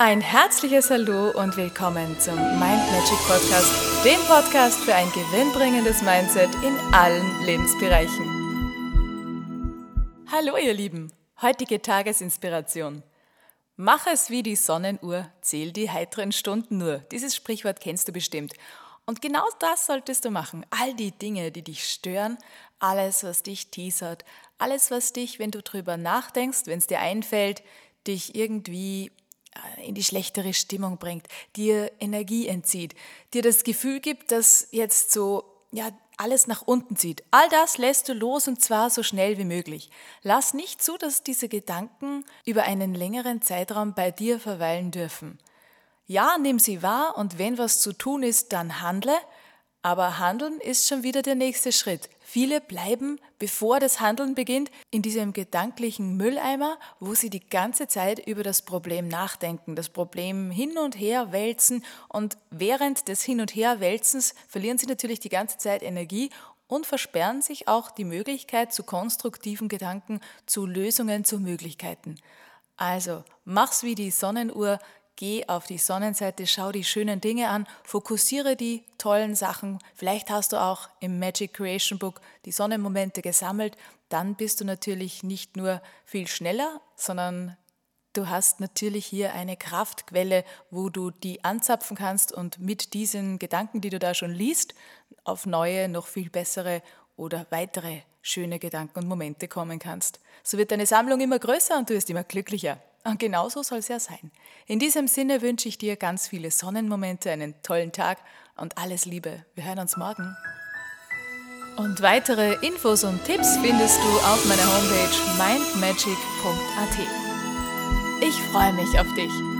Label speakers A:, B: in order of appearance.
A: Ein herzliches Hallo und willkommen zum Mind Magic Podcast, dem Podcast für ein gewinnbringendes Mindset in allen Lebensbereichen. Hallo ihr Lieben, heutige Tagesinspiration. Mach es wie die Sonnenuhr, zähl die heiteren Stunden nur. Dieses Sprichwort kennst du bestimmt. Und genau das solltest du machen. All die Dinge, die dich stören, alles, was dich teasert, alles, was dich, wenn du drüber nachdenkst, wenn es dir einfällt, dich irgendwie in die schlechtere Stimmung bringt, dir Energie entzieht, dir das Gefühl gibt, dass jetzt so ja alles nach unten zieht. All das lässt du los und zwar so schnell wie möglich. Lass nicht zu, dass diese Gedanken über einen längeren Zeitraum bei dir verweilen dürfen. Ja, nimm sie wahr und wenn was zu tun ist, dann handle, aber Handeln ist schon wieder der nächste Schritt. Viele bleiben, bevor das Handeln beginnt, in diesem gedanklichen Mülleimer, wo sie die ganze Zeit über das Problem nachdenken, das Problem hin und her wälzen und während des Hin- und Herwälzens verlieren sie natürlich die ganze Zeit Energie und versperren sich auch die Möglichkeit zu konstruktiven Gedanken, zu Lösungen, zu Möglichkeiten. Also mach's wie die Sonnenuhr, Geh auf die Sonnenseite, schau die schönen Dinge an, fokussiere die tollen Sachen. Vielleicht hast du auch im Magic Creation Book die Sonnenmomente gesammelt. Dann bist du natürlich nicht nur viel schneller, sondern du hast natürlich hier eine Kraftquelle, wo du die anzapfen kannst und mit diesen Gedanken, die du da schon liest, auf neue, noch viel bessere oder weitere schöne Gedanken und Momente kommen kannst. So wird deine Sammlung immer größer und du wirst immer glücklicher. Und genauso soll es ja sein. In diesem Sinne wünsche ich dir ganz viele Sonnenmomente, einen tollen Tag und alles Liebe. Wir hören uns morgen. Und weitere Infos und Tipps findest du auf meiner Homepage mindmagic.at. Ich freue mich auf dich.